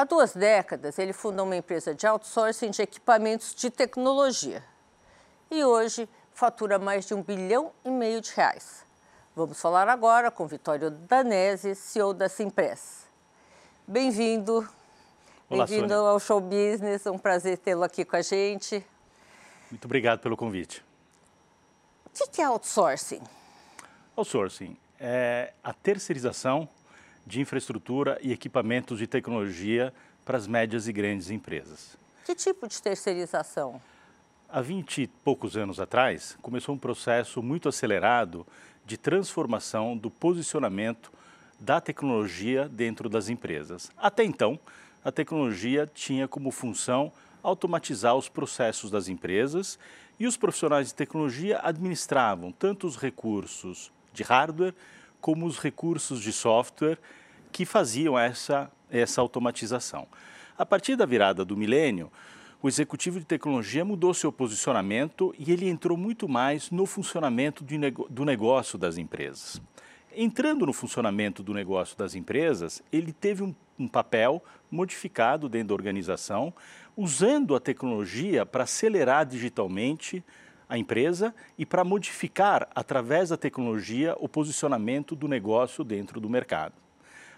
Há duas décadas, ele fundou uma empresa de outsourcing de equipamentos de tecnologia. E hoje fatura mais de um bilhão e meio de reais. Vamos falar agora com Vitório Danese, CEO da Simpress. Bem-vindo. Bem-vindo ao Show Business. É um prazer tê-lo aqui com a gente. Muito obrigado pelo convite. O que é outsourcing? Outsourcing é a terceirização de infraestrutura e equipamentos de tecnologia para as médias e grandes empresas. Que tipo de terceirização? Há 20 e poucos anos atrás, começou um processo muito acelerado de transformação do posicionamento da tecnologia dentro das empresas. Até então, a tecnologia tinha como função automatizar os processos das empresas e os profissionais de tecnologia administravam tanto os recursos de hardware como os recursos de software que faziam essa, essa automatização. A partir da virada do milênio, o executivo de tecnologia mudou seu posicionamento e ele entrou muito mais no funcionamento do negócio das empresas. Entrando no funcionamento do negócio das empresas, ele teve um, um papel modificado dentro da organização, usando a tecnologia para acelerar digitalmente a empresa e para modificar, através da tecnologia, o posicionamento do negócio dentro do mercado.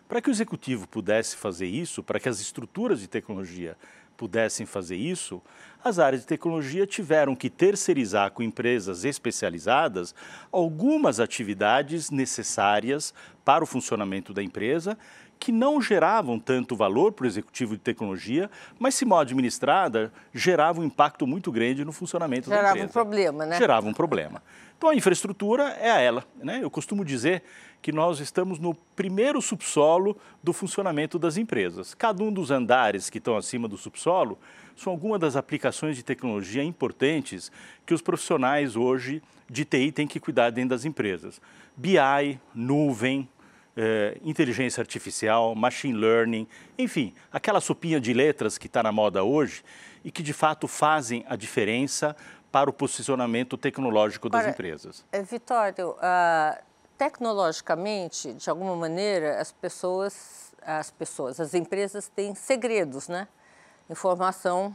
Para que o executivo pudesse fazer isso, para que as estruturas de tecnologia pudessem fazer isso, as áreas de tecnologia tiveram que terceirizar com empresas especializadas algumas atividades necessárias para o funcionamento da empresa que não geravam tanto valor para o executivo de tecnologia, mas se mal administrada, gerava um impacto muito grande no funcionamento gerava da empresa. Gerava um problema, né? Gerava um problema. Então a infraestrutura é a ela. Né? Eu costumo dizer que nós estamos no primeiro subsolo do funcionamento das empresas. Cada um dos andares que estão acima do subsolo são algumas das aplicações de tecnologia importantes que os profissionais hoje de TI têm que cuidar dentro das empresas. BI, nuvem, eh, inteligência artificial, machine learning, enfim, aquela sopinha de letras que está na moda hoje e que de fato fazem a diferença para o posicionamento tecnológico das empresas. Eh, Vitório, uh, tecnologicamente, de alguma maneira, as pessoas, as pessoas, as empresas têm segredos, né? Informação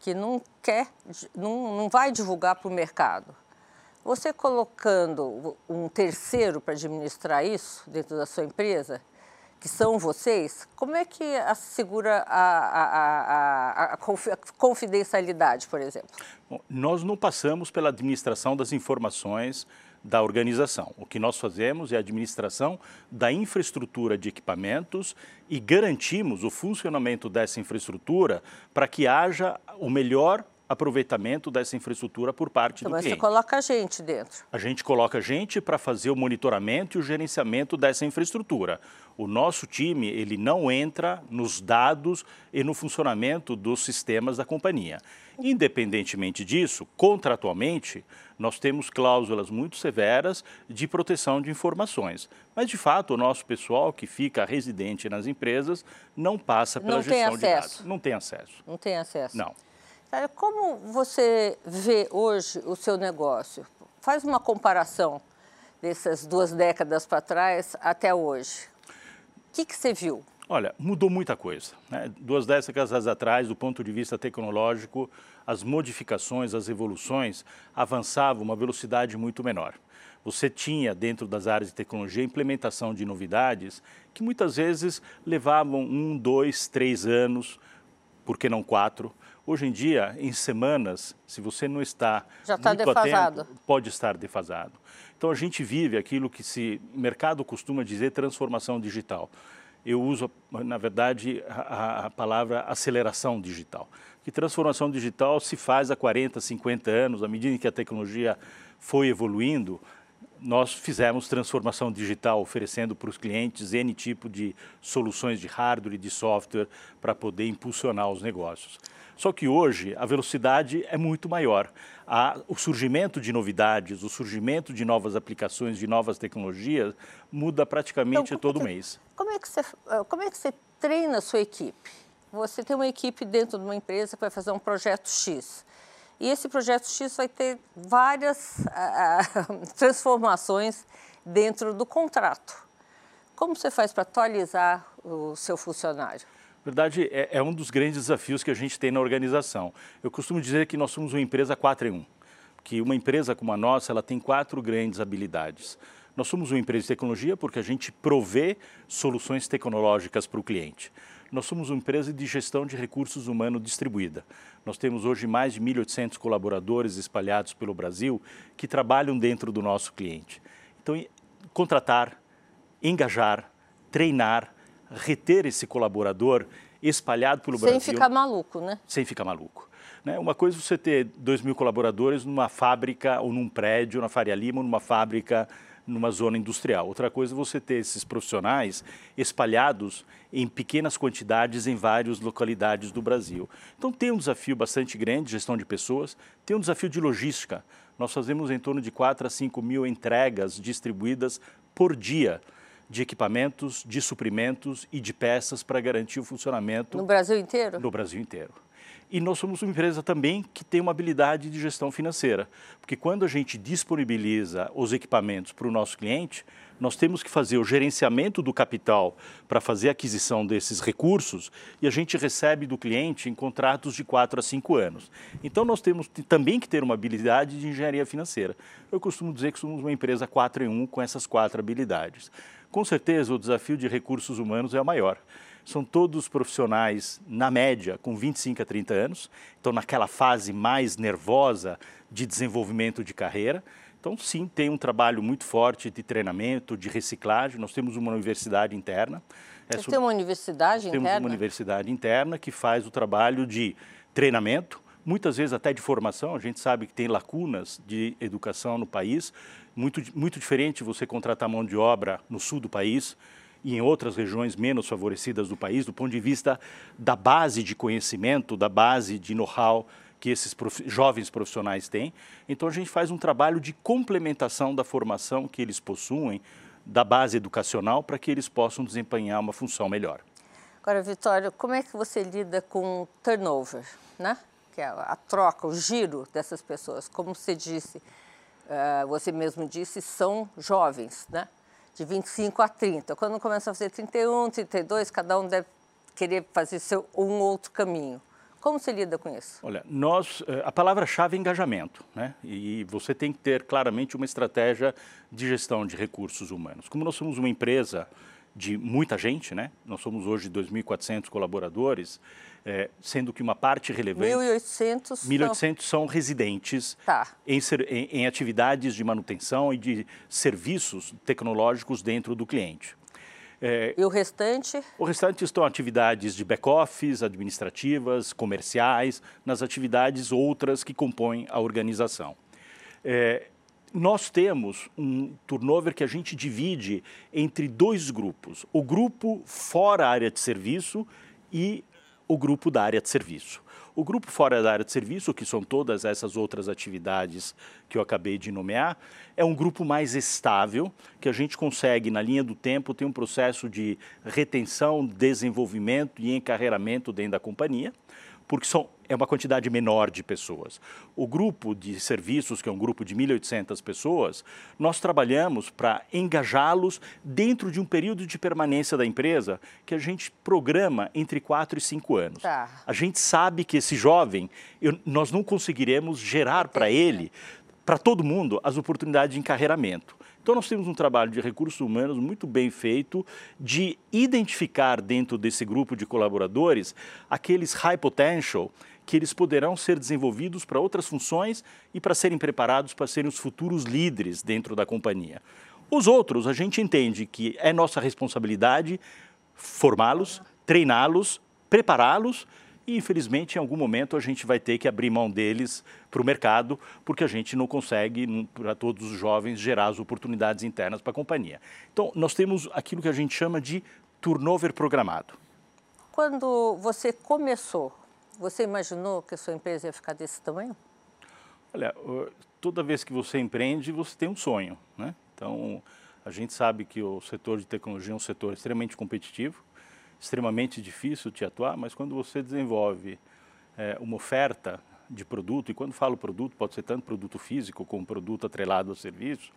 que não quer, não, não vai divulgar para o mercado. Você colocando um terceiro para administrar isso dentro da sua empresa, que são vocês, como é que assegura a, a, a, a confidencialidade, por exemplo? Bom, nós não passamos pela administração das informações da organização. O que nós fazemos é a administração da infraestrutura de equipamentos e garantimos o funcionamento dessa infraestrutura para que haja o melhor aproveitamento dessa infraestrutura por parte então, do cliente. Mas você coloca a gente dentro. A gente coloca a gente para fazer o monitoramento e o gerenciamento dessa infraestrutura. O nosso time, ele não entra nos dados e no funcionamento dos sistemas da companhia. Independentemente disso, contratualmente, nós temos cláusulas muito severas de proteção de informações. Mas, de fato, o nosso pessoal que fica residente nas empresas não passa pela não gestão de dados. Não tem acesso. Não tem acesso. Não. Como você vê hoje o seu negócio? Faz uma comparação dessas duas décadas para trás até hoje. O que, que você viu? Olha, mudou muita coisa. Né? Duas décadas atrás, do ponto de vista tecnológico, as modificações, as evoluções avançavam uma velocidade muito menor. Você tinha, dentro das áreas de tecnologia, implementação de novidades que muitas vezes levavam um, dois, três anos, por que não quatro, Hoje em dia, em semanas, se você não está Já está defasado. Atento, pode estar defasado. Então a gente vive aquilo que se mercado costuma dizer transformação digital. Eu uso, na verdade, a, a palavra aceleração digital. Que transformação digital se faz há 40, 50 anos, à medida que a tecnologia foi evoluindo, nós fizemos transformação digital, oferecendo para os clientes N tipo de soluções de hardware e de software para poder impulsionar os negócios. Só que hoje a velocidade é muito maior. Há o surgimento de novidades, o surgimento de novas aplicações, de novas tecnologias, muda praticamente então, todo que, mês. Como é, que você, como é que você treina a sua equipe? Você tem uma equipe dentro de uma empresa que vai fazer um projeto X. E esse projeto X vai ter várias transformações dentro do contrato. Como você faz para atualizar o seu funcionário? Verdade, é, é, um dos grandes desafios que a gente tem na organização. Eu costumo dizer que nós somos uma empresa 4 em 1, que uma empresa como a nossa, ela tem quatro grandes habilidades. Nós somos uma empresa de tecnologia porque a gente provê soluções tecnológicas para o cliente. Nós somos uma empresa de gestão de recursos humanos distribuída. Nós temos hoje mais de 1.800 colaboradores espalhados pelo Brasil que trabalham dentro do nosso cliente. Então, contratar, engajar, treinar, reter esse colaborador espalhado pelo Sem Brasil. Sem ficar maluco, né? Sem ficar maluco. Né? Uma coisa é você ter 2 mil colaboradores numa fábrica ou num prédio na Faria Lima, ou numa fábrica numa zona industrial. Outra coisa é você ter esses profissionais espalhados em pequenas quantidades em várias localidades do Brasil. Então tem um desafio bastante grande, gestão de pessoas, tem um desafio de logística. Nós fazemos em torno de 4 a 5 mil entregas distribuídas por dia de equipamentos, de suprimentos e de peças para garantir o funcionamento. No Brasil inteiro? No Brasil inteiro. E nós somos uma empresa também que tem uma habilidade de gestão financeira, porque quando a gente disponibiliza os equipamentos para o nosso cliente, nós temos que fazer o gerenciamento do capital para fazer a aquisição desses recursos e a gente recebe do cliente em contratos de 4 a 5 anos. Então nós temos também que ter uma habilidade de engenharia financeira. Eu costumo dizer que somos uma empresa 4 em 1 com essas quatro habilidades. Com certeza o desafio de recursos humanos é o maior são todos profissionais, na média, com 25 a 30 anos, então naquela fase mais nervosa de desenvolvimento de carreira. Então, sim, tem um trabalho muito forte de treinamento, de reciclagem. Nós temos uma universidade interna. É tem uma universidade temos interna? Temos uma universidade interna que faz o trabalho de treinamento, muitas vezes até de formação. A gente sabe que tem lacunas de educação no país. Muito, muito diferente você contratar mão de obra no sul do país e em outras regiões menos favorecidas do país, do ponto de vista da base de conhecimento, da base de know-how que esses prof... jovens profissionais têm. Então a gente faz um trabalho de complementação da formação que eles possuem, da base educacional, para que eles possam desempenhar uma função melhor. Agora, Vitória, como é que você lida com o turnover, né? que é a troca, o giro dessas pessoas? Como você disse, uh, você mesmo disse, são jovens, né? De 25 a 30. Quando começa a fazer 31, 32, cada um deve querer fazer seu, um outro caminho. Como você lida com isso? Olha, nós, eh, a palavra-chave é engajamento, né? E você tem que ter claramente uma estratégia de gestão de recursos humanos. Como nós somos uma empresa de muita gente, né? Nós somos hoje 2.400 colaboradores, é, sendo que uma parte relevante... 1.800 1.800 são residentes tá. em, em, em, atividades de manutenção e de serviços tecnológicos dentro do cliente. É, e o restante? O restante estão atividades de back-office, administrativas, comerciais, nas atividades outras que compõem a organização. É, nós temos um turnover que a gente divide entre dois grupos: o grupo fora a área de serviço e o grupo da área de serviço. O grupo fora da área de serviço, que são todas essas outras atividades que eu acabei de nomear, é um grupo mais estável, que a gente consegue, na linha do tempo, ter um processo de retenção, desenvolvimento e encarreiramento dentro da companhia porque são, é uma quantidade menor de pessoas. O grupo de serviços, que é um grupo de 1.800 pessoas, nós trabalhamos para engajá-los dentro de um período de permanência da empresa que a gente programa entre 4 e 5 anos. Tá. A gente sabe que esse jovem, eu, nós não conseguiremos gerar para ele, para todo mundo, as oportunidades de encarreiramento. Então, nós temos um trabalho de recursos humanos muito bem feito de identificar dentro desse grupo de colaboradores aqueles high potential que eles poderão ser desenvolvidos para outras funções e para serem preparados para serem os futuros líderes dentro da companhia. Os outros, a gente entende que é nossa responsabilidade formá-los, treiná-los, prepará-los e, infelizmente, em algum momento a gente vai ter que abrir mão deles para o mercado, porque a gente não consegue, para todos os jovens, gerar as oportunidades internas para a companhia. Então, nós temos aquilo que a gente chama de turnover programado. Quando você começou, você imaginou que a sua empresa ia ficar desse tamanho? Olha, toda vez que você empreende, você tem um sonho, né? Então, a gente sabe que o setor de tecnologia é um setor extremamente competitivo, extremamente difícil de atuar, mas quando você desenvolve é, uma oferta de produto, e quando falo produto, pode ser tanto produto físico como produto atrelado ao serviço,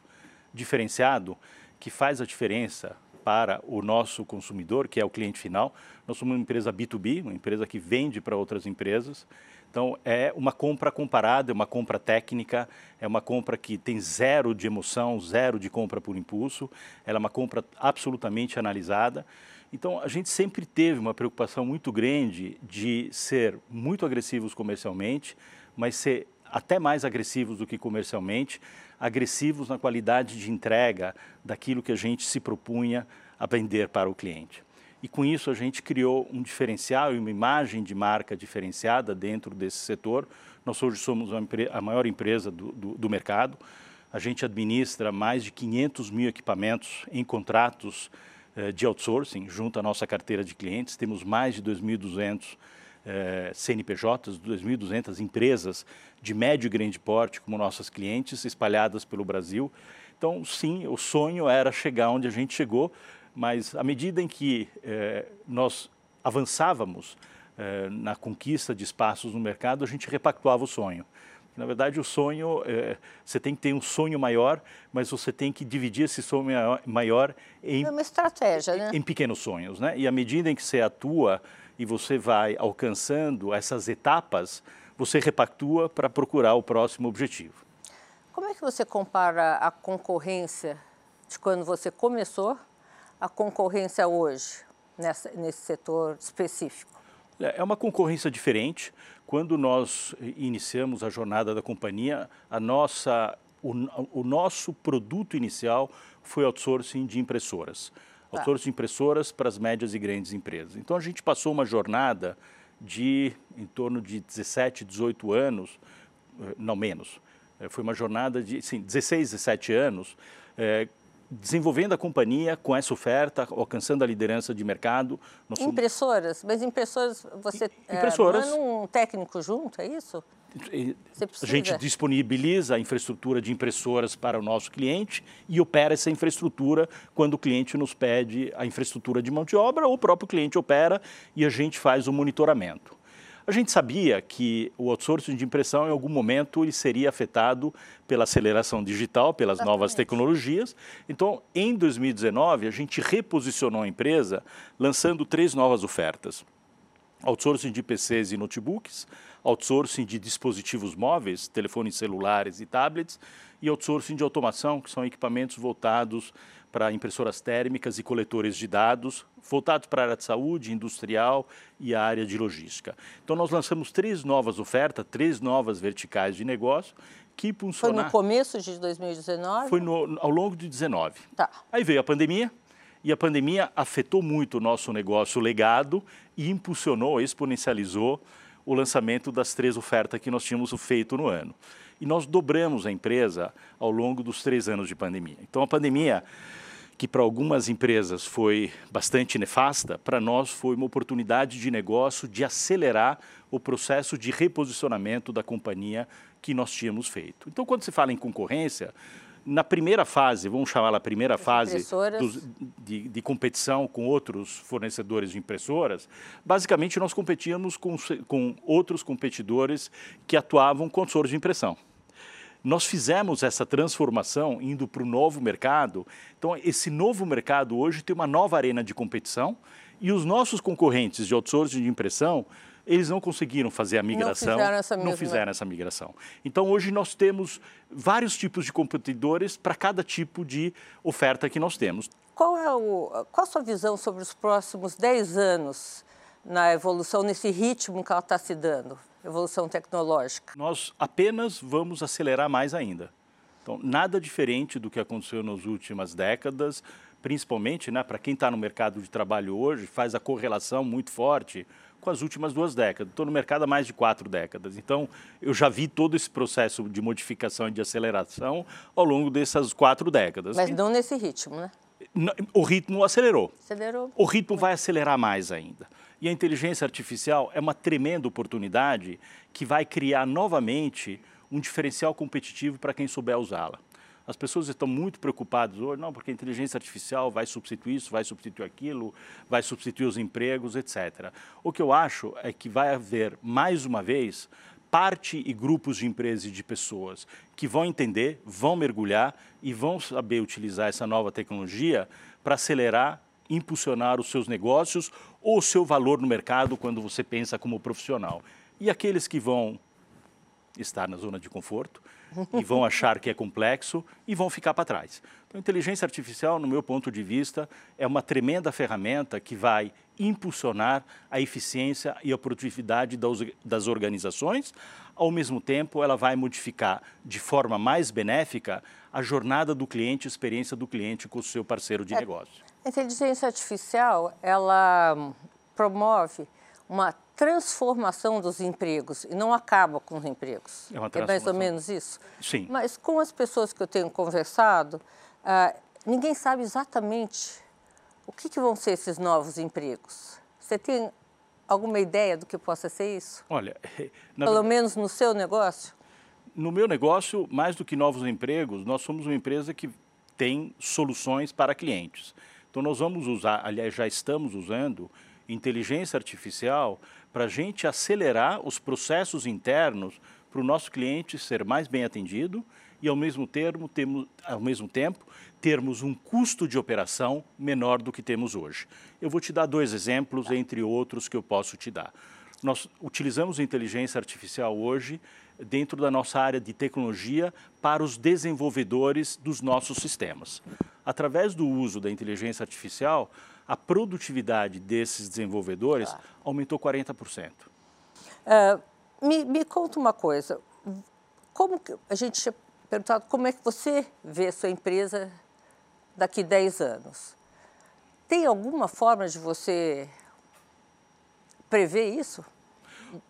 diferenciado, que faz a diferença para o nosso consumidor, que é o cliente final. Nós somos uma empresa B2B, uma empresa que vende para outras empresas. Então, é uma compra comparada, é uma compra técnica, é uma compra que tem zero de emoção, zero de compra por impulso, ela é uma compra absolutamente analisada. Então, a gente sempre teve uma preocupação muito grande de ser muito agressivos comercialmente, mas ser até mais agressivos do que comercialmente, agressivos na qualidade de entrega daquilo que a gente se propunha a vender para o cliente. E com isso a gente criou um diferencial e uma imagem de marca diferenciada dentro desse setor. Nós hoje somos a maior empresa do, do, do mercado. A gente administra mais de 500 mil equipamentos em contratos eh, de outsourcing junto à nossa carteira de clientes. Temos mais de 2.200 eh, CNPJs, 2.200 empresas de médio e grande porte como nossas clientes espalhadas pelo Brasil. Então, sim, o sonho era chegar onde a gente chegou, mas à medida em que eh, nós avançávamos eh, na conquista de espaços no mercado, a gente repactuava o sonho. Na verdade, o sonho, é, você tem que ter um sonho maior, mas você tem que dividir esse sonho maior em, é uma estratégia, né? em pequenos sonhos. Né? E à medida em que você atua e você vai alcançando essas etapas, você repactua para procurar o próximo objetivo. Como é que você compara a concorrência de quando você começou a concorrência hoje, nessa, nesse setor específico? É, é uma concorrência diferente. Quando nós iniciamos a jornada da companhia, a nossa, o, o nosso produto inicial foi outsourcing de impressoras. Tá. Outsourcing impressoras para as médias e grandes empresas. Então a gente passou uma jornada de em torno de 17, 18 anos, eh, não menos. Eh, foi uma jornada de sim, 16, 17 anos, é, desenvolvendo a companhia com essa oferta, alcançando a liderança de mercado. Impressoras? Mas impressoras, você é, impressoras. É, manda um técnico junto, é isso? A gente disponibiliza a infraestrutura de impressoras para o nosso cliente e opera essa infraestrutura quando o cliente nos pede a infraestrutura de mão de obra ou o próprio cliente opera e a gente faz o monitoramento. A gente sabia que o outsourcing de impressão, em algum momento, ele seria afetado pela aceleração digital, pelas Exatamente. novas tecnologias. Então, em 2019, a gente reposicionou a empresa lançando três novas ofertas. Outsourcing de PCs e notebooks, outsourcing de dispositivos móveis, telefones celulares e tablets, e outsourcing de automação, que são equipamentos voltados para impressoras térmicas e coletores de dados, voltados para a área de saúde, industrial e a área de logística. Então, nós lançamos três novas ofertas, três novas verticais de negócio que funcionaram. Foi no começo de 2019? Foi no, ao longo de 19. Tá. Aí veio a pandemia, e a pandemia afetou muito o nosso negócio legado e impulsionou, exponencializou o lançamento das três ofertas que nós tínhamos feito no ano. E nós dobramos a empresa ao longo dos três anos de pandemia. Então, a pandemia, que para algumas empresas foi bastante nefasta, para nós foi uma oportunidade de negócio de acelerar o processo de reposicionamento da companhia que nós tínhamos feito. Então, quando se fala em concorrência, na primeira fase, vamos chamar a primeira As fase dos, de, de, competição com outros fornecedores de impressoras, basicamente nós competíamos com, com outros competidores que atuavam com soros de impressão. Nós fizemos essa transformação indo para o novo mercado. Então, esse novo mercado hoje tem uma nova arena de competição e os nossos concorrentes de outsourcing de impressão eles não conseguiram fazer a migração, não fizeram essa, não fizeram essa migração. Então, hoje nós temos vários tipos de competidores para cada tipo de oferta que nós temos. Qual é o, qual a sua visão sobre os próximos 10 anos na evolução, nesse ritmo que ela está se dando, evolução tecnológica? Nós apenas vamos acelerar mais ainda. Então, nada diferente do que aconteceu nas últimas décadas, principalmente né, para quem está no mercado de trabalho hoje, faz a correlação muito forte com as últimas duas décadas. Estou no mercado há mais de quatro décadas. Então, eu já vi todo esse processo de modificação e de aceleração ao longo dessas quatro décadas. Mas não nesse ritmo, né? O ritmo acelerou. Acelerou. O ritmo vai acelerar mais ainda. E a inteligência artificial é uma tremenda oportunidade que vai criar novamente um diferencial competitivo para quem souber usá-la. As pessoas estão muito preocupadas hoje, não, porque a inteligência artificial vai substituir isso, vai substituir aquilo, vai substituir os empregos, etc. O que eu acho é que vai haver, mais uma vez, parte e grupos de empresas e de pessoas que vão entender, vão mergulhar e vão saber utilizar essa nova tecnologia para acelerar, impulsionar os seus negócios ou o seu valor no mercado quando você pensa como profissional. E aqueles que vão estar na zona de conforto e vão achar que é complexo e vão ficar para trás. Então, a inteligência artificial, no meu ponto de vista, é uma tremenda ferramenta que vai impulsionar a eficiência e a produtividade das organizações. Ao mesmo tempo, ela vai modificar de forma mais benéfica a jornada do cliente, a experiência do cliente com o seu parceiro de é, negócio. A inteligência artificial, ela promove uma transformação dos empregos e não acaba com os empregos. É, uma é mais ou menos isso? Sim. Mas com as pessoas que eu tenho conversado, ah, ninguém sabe exatamente o que, que vão ser esses novos empregos. Você tem alguma ideia do que possa ser isso? Olha, pelo menos no seu negócio? No meu negócio, mais do que novos empregos, nós somos uma empresa que tem soluções para clientes. Então nós vamos usar, aliás, já estamos usando inteligência artificial para a gente acelerar os processos internos para o nosso cliente ser mais bem atendido e, ao mesmo, termo, temos, ao mesmo tempo, termos um custo de operação menor do que temos hoje. Eu vou te dar dois exemplos, entre outros, que eu posso te dar. Nós utilizamos inteligência artificial hoje dentro da nossa área de tecnologia para os desenvolvedores dos nossos sistemas. Através do uso da inteligência artificial, a produtividade desses desenvolvedores claro. aumentou 40%. Uh, é, me, me conta uma coisa, como a gente tinha perguntado como é que você vê a sua empresa daqui 10 anos. Tem alguma forma de você prever isso?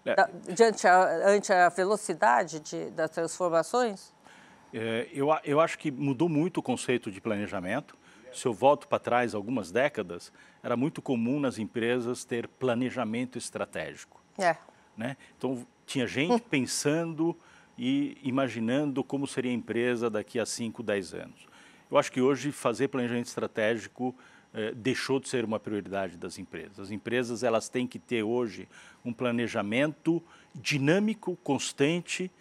É. Da, diante a, ante a velocidade de, das transformações? É, eu, eu acho que mudou muito o conceito de planejamento se eu volto para trás algumas décadas, era muito comum nas empresas ter planejamento estratégico. É. Né? Então, tinha gente pensando e imaginando como seria a empresa daqui a 5, 10 anos. Eu acho que hoje fazer planejamento estratégico eh, deixou de ser uma prioridade das empresas. As empresas elas têm que ter hoje um planejamento dinâmico, constante,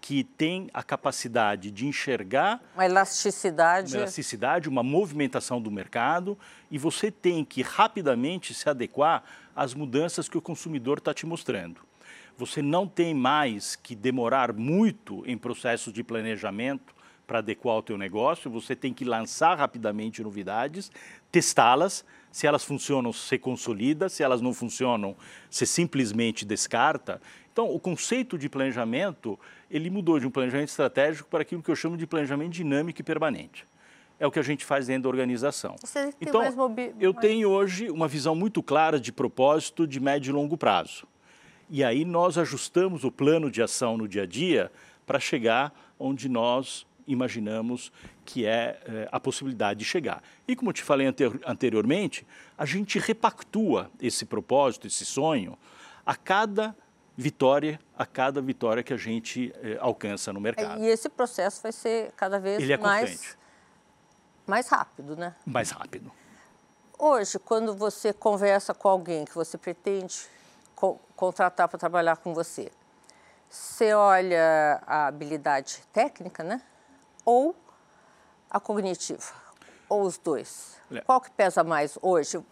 que tem a capacidade de enxergar uma elasticidade, uma elasticidade, uma movimentação do mercado e você tem que rapidamente se adequar às mudanças que o consumidor está te mostrando. Você não tem mais que demorar muito em processos de planejamento para adequar o teu negócio, você tem que lançar rapidamente novidades, testá-las, se elas funcionam, você consolida, se elas não funcionam, você simplesmente descarta. Então, o conceito de planejamento, ele mudou de um planejamento estratégico para aquilo que eu chamo de planejamento dinâmico e permanente. É o que a gente faz dentro da organização. Você então, mais mobi... eu tenho hoje uma visão muito clara de propósito de médio e longo prazo. E aí nós ajustamos o plano de ação no dia a dia para chegar onde nós imaginamos que é, é, a possibilidade de chegar. E como eu te falei anteriormente, a gente repactua esse propósito, esse sonho, a cada vitória, a cada vitória que a gente é, alcança no mercado. E esse processo vai ser cada vez é mais, mais rápido, né? Mais rápido. Hoje, quando você conversa com alguém que você pretende co contratar para trabalhar com você, você olha a habilidade técnica, né? ou a cognitiva? Ou os dois? É. Qual que pesa mais hoje?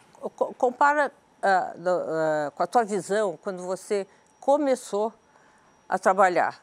Compara uh, uh, com a tua visão quando você começou a trabalhar.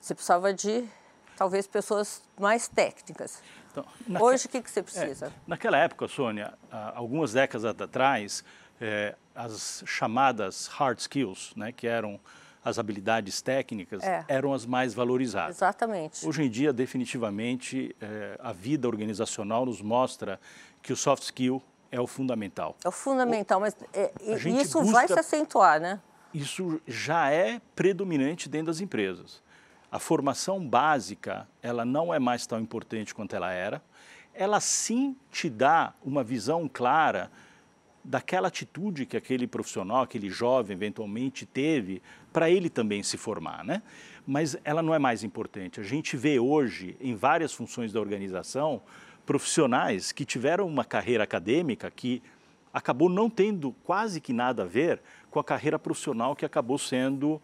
Você precisava de, talvez, pessoas mais técnicas. Então, naque... Hoje, o que, que você precisa? É, naquela época, Sônia, algumas décadas atrás, é, as chamadas hard skills, né, que eram as habilidades técnicas é. eram as mais valorizadas. Exatamente. Hoje em dia, definitivamente, é, a vida organizacional nos mostra que o soft skill é o fundamental. É o fundamental, o, mas é, isso busca, vai se acentuar, né? Isso já é predominante dentro das empresas. A formação básica, ela não é mais tão importante quanto ela era. Ela sim te dá uma visão clara daquela atitude que aquele profissional, aquele jovem eventualmente teve para ele também se formar, né? Mas ela não é mais importante. A gente vê hoje em várias funções da organização profissionais que tiveram uma carreira acadêmica que acabou não tendo quase que nada a ver com a carreira profissional que acabou sendo uh,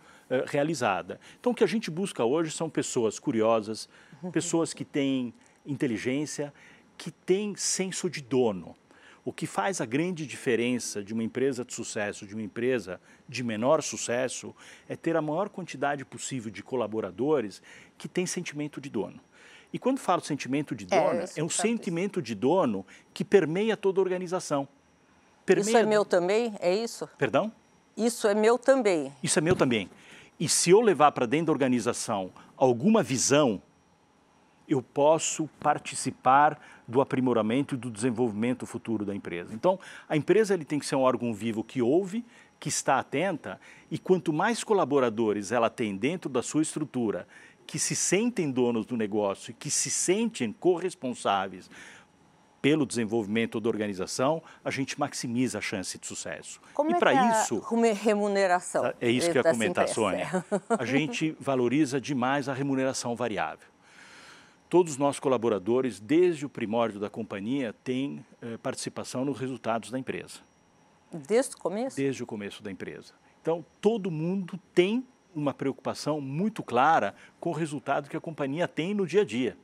realizada. Então, o que a gente busca hoje são pessoas curiosas, pessoas que têm inteligência, que têm senso de dono. O que faz a grande diferença de uma empresa de sucesso de uma empresa de menor sucesso é ter a maior quantidade possível de colaboradores que têm sentimento de dono. E quando falo sentimento de é, dono, é, é um sentimento isso. de dono que permeia toda a organização. Permeia... Isso é meu também? É isso? Perdão? Isso é meu também. Isso é meu também. E se eu levar para dentro da organização alguma visão, eu posso participar do aprimoramento e do desenvolvimento futuro da empresa. Então, a empresa ele tem que ser um órgão vivo que ouve, que está atenta, e quanto mais colaboradores ela tem dentro da sua estrutura, que se sentem donos do negócio e que se sentem corresponsáveis pelo desenvolvimento da organização, a gente maximiza a chance de sucesso. Como e é para é isso, a remuneração? É isso que eu ia comentar, Sônia. A gente valoriza demais a remuneração variável. Todos os nossos colaboradores, desde o primórdio da companhia, têm eh, participação nos resultados da empresa. Desde o começo? Desde o começo da empresa. Então, todo mundo tem uma preocupação muito clara com o resultado que a companhia tem no dia a dia.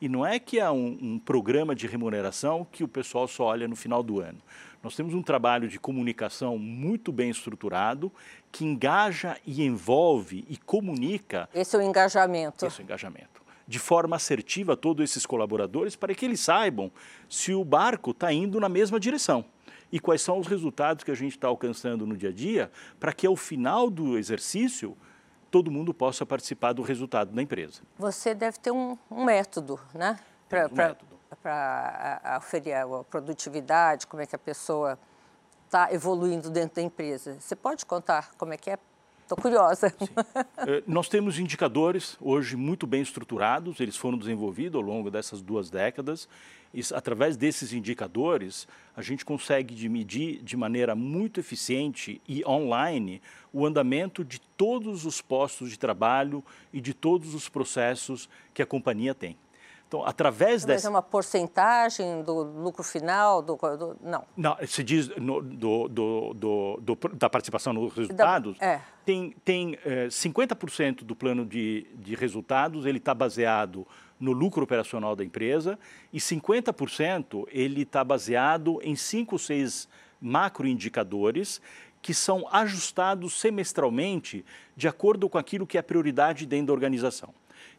E não é que há um, um, programa de remuneração que o pessoal só olha no final do ano. Nós temos um trabalho de comunicação muito bem estruturado que engaja e envolve e comunica. Esse é o engajamento. Esse é o engajamento de forma assertiva a todos esses colaboradores para que eles saibam se o barco está indo na mesma direção e quais são os resultados que a gente está alcançando no dia a dia para que ao final do exercício todo mundo possa participar do resultado da empresa. Você deve ter um, um método, né? Para um aferir a produtividade, como é que a pessoa está evoluindo dentro da empresa. Você pode contar como é que é Estou curiosa. É, nós temos indicadores hoje muito bem estruturados, eles foram desenvolvidos ao longo dessas duas décadas. E, através desses indicadores, a gente consegue medir de maneira muito eficiente e online o andamento de todos os postos de trabalho e de todos os processos que a companhia tem. Então, através Mas dessa... é uma porcentagem do lucro final? Do, do... Não. Não, se diz no, do, do, do, da participação nos resultados, da... é. tem, tem é, 50% do plano de, de resultados, ele está baseado no lucro operacional da empresa e 50% ele está baseado em cinco ou seis macroindicadores que são ajustados semestralmente de acordo com aquilo que é prioridade dentro da organização.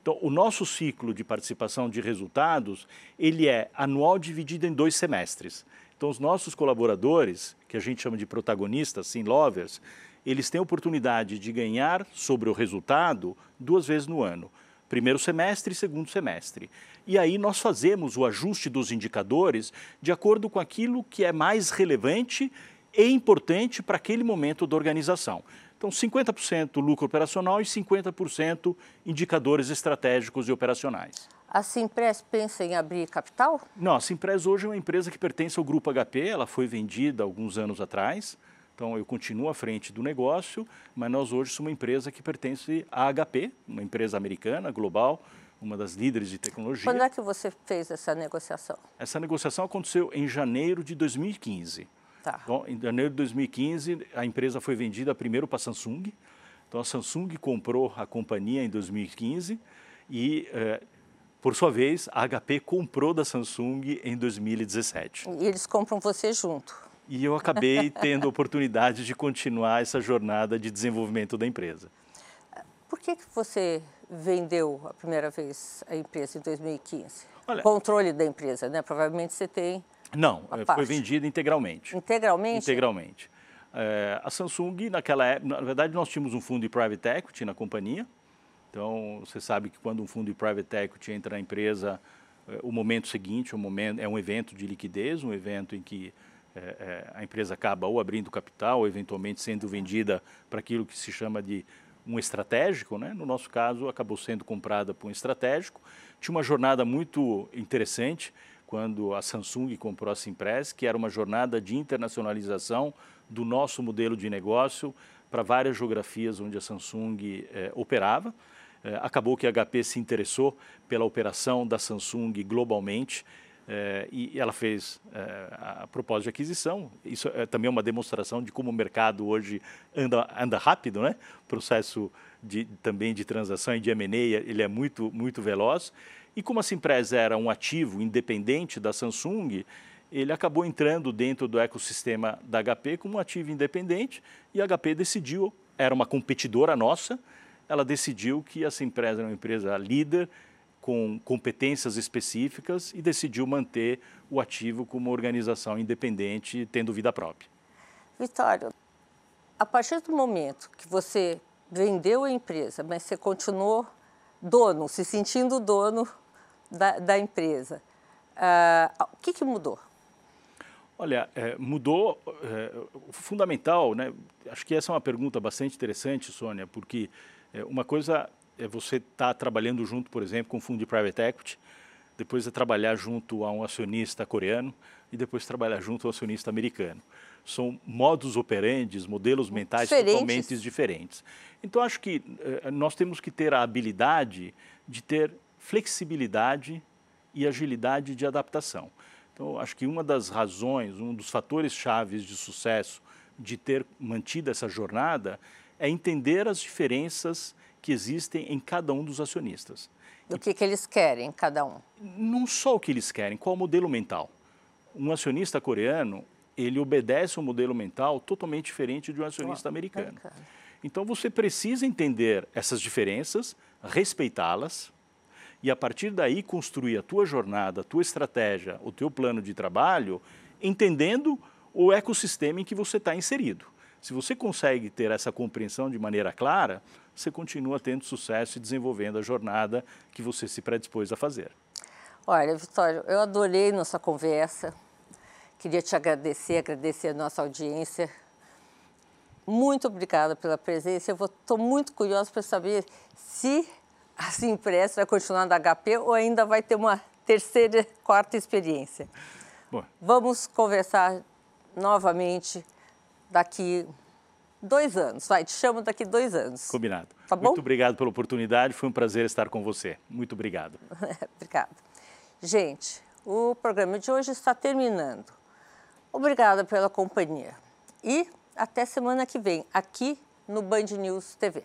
Então, o nosso ciclo de participação de resultados, ele é anual dividido em dois semestres. Então, os nossos colaboradores, que a gente chama de protagonistas, sim lovers, eles têm a oportunidade de ganhar sobre o resultado duas vezes no ano. Primeiro semestre e segundo semestre. E aí nós fazemos o ajuste dos indicadores de acordo com aquilo que é mais relevante e importante para aquele momento da organização. Então, 50% lucro operacional e 50% indicadores estratégicos e operacionais. A Simpress pensa em abrir capital? Não, a Simpress hoje é uma empresa que pertence ao Grupo HP, ela foi vendida alguns anos atrás, então eu continuo à frente do negócio, mas nós hoje somos uma empresa que pertence à HP, uma empresa americana, global, uma das líderes de tecnologia. Quando é que você fez essa negociação? Essa negociação aconteceu em janeiro de 2015. Tá. Então, em janeiro de 2015, a empresa foi vendida primeiro para a Samsung. Então, a Samsung comprou a companhia em 2015 e, eh, por sua vez, a HP comprou da Samsung em 2017. E eles compram você junto. E eu acabei tendo a oportunidade de continuar essa jornada de desenvolvimento da empresa. Por que, que você vendeu a primeira vez a empresa em 2015? Olha, Controle da empresa, né? Provavelmente você tem não, eh, foi vendida integralmente. Integralmente? Integralmente. É, a Samsung, naquela época, na verdade, nós tínhamos um fundo de private equity na companhia. Então, você sabe que quando um fundo de private equity entra na empresa, é, o momento seguinte o momento, é um evento de liquidez, um evento em que é, a empresa acaba ou abrindo capital, ou eventualmente sendo vendida para aquilo que se chama de um estratégico. Né? No nosso caso, acabou sendo comprada por um estratégico. Tinha uma jornada muito interessante quando a Samsung comprou a Simpress, que era uma jornada de internacionalização do nosso modelo de negócio para várias geografias onde a Samsung eh, operava. Eh, acabou que a HP se interessou pela operação da Samsung globalmente. É, e ela fez é, a propósito de aquisição. Isso é também uma demonstração de como o mercado hoje anda, anda rápido, né? Processo de, também de transação e de M&A, ele é muito, muito veloz. E como a Simpress era um ativo independente da Samsung, ele acabou entrando dentro do ecossistema da HP como um ativo independente e a HP decidiu, era uma competidora nossa, ela decidiu que essa empresa era uma empresa líder, com competências específicas e decidiu manter o ativo como organização independente, tendo vida própria. Vitório, a partir do momento que você vendeu a empresa, mas você continuou dono, se sentindo dono da, da empresa, uh, o que, que mudou? Olha, é, mudou é, fundamental, né? Acho que essa é uma pergunta bastante interessante, Sônia, porque é, uma coisa é você estar tá trabalhando junto, por exemplo, com um fundo de private equity, depois é trabalhar junto a um acionista coreano e depois trabalhar junto ao acionista americano. São modos operantes, modelos mentais diferentes. totalmente diferentes. Então, acho que eh, nós temos que ter a habilidade de ter flexibilidade e agilidade de adaptação. Então, acho que uma das razões, um dos fatores chaves de sucesso de ter mantido essa jornada é entender as diferenças que existem em cada um dos acionistas. Do que, que eles querem, cada um? Não só o que eles querem, qual o modelo mental. Um acionista coreano, ele obedece um modelo mental totalmente diferente de um acionista americano. americano. Então você precisa entender essas diferenças, respeitá-las, e a partir daí construir a tua jornada, a tua estratégia, o teu plano de trabalho, entendendo o ecossistema em que você está inserido. Se você consegue ter essa compreensão de maneira clara, você continua tendo sucesso e desenvolvendo a jornada que você se predispôs a fazer. Olha, Vitório, eu adorei nossa conversa. Queria te agradecer, agradecer a nossa audiência. Muito obrigada pela presença. Eu estou muito curiosa para saber se a Simpress vai continuar da HP ou ainda vai ter uma terceira, quarta experiência. Bom. Vamos conversar novamente daqui dois anos. Vai, te chamo daqui dois anos. Combinado. Tá bom? Muito obrigado pela oportunidade. Foi um prazer estar com você. Muito obrigado. Obrigada. Gente, o programa de hoje está terminando. Obrigada pela companhia. E até semana que vem, aqui no Band News TV.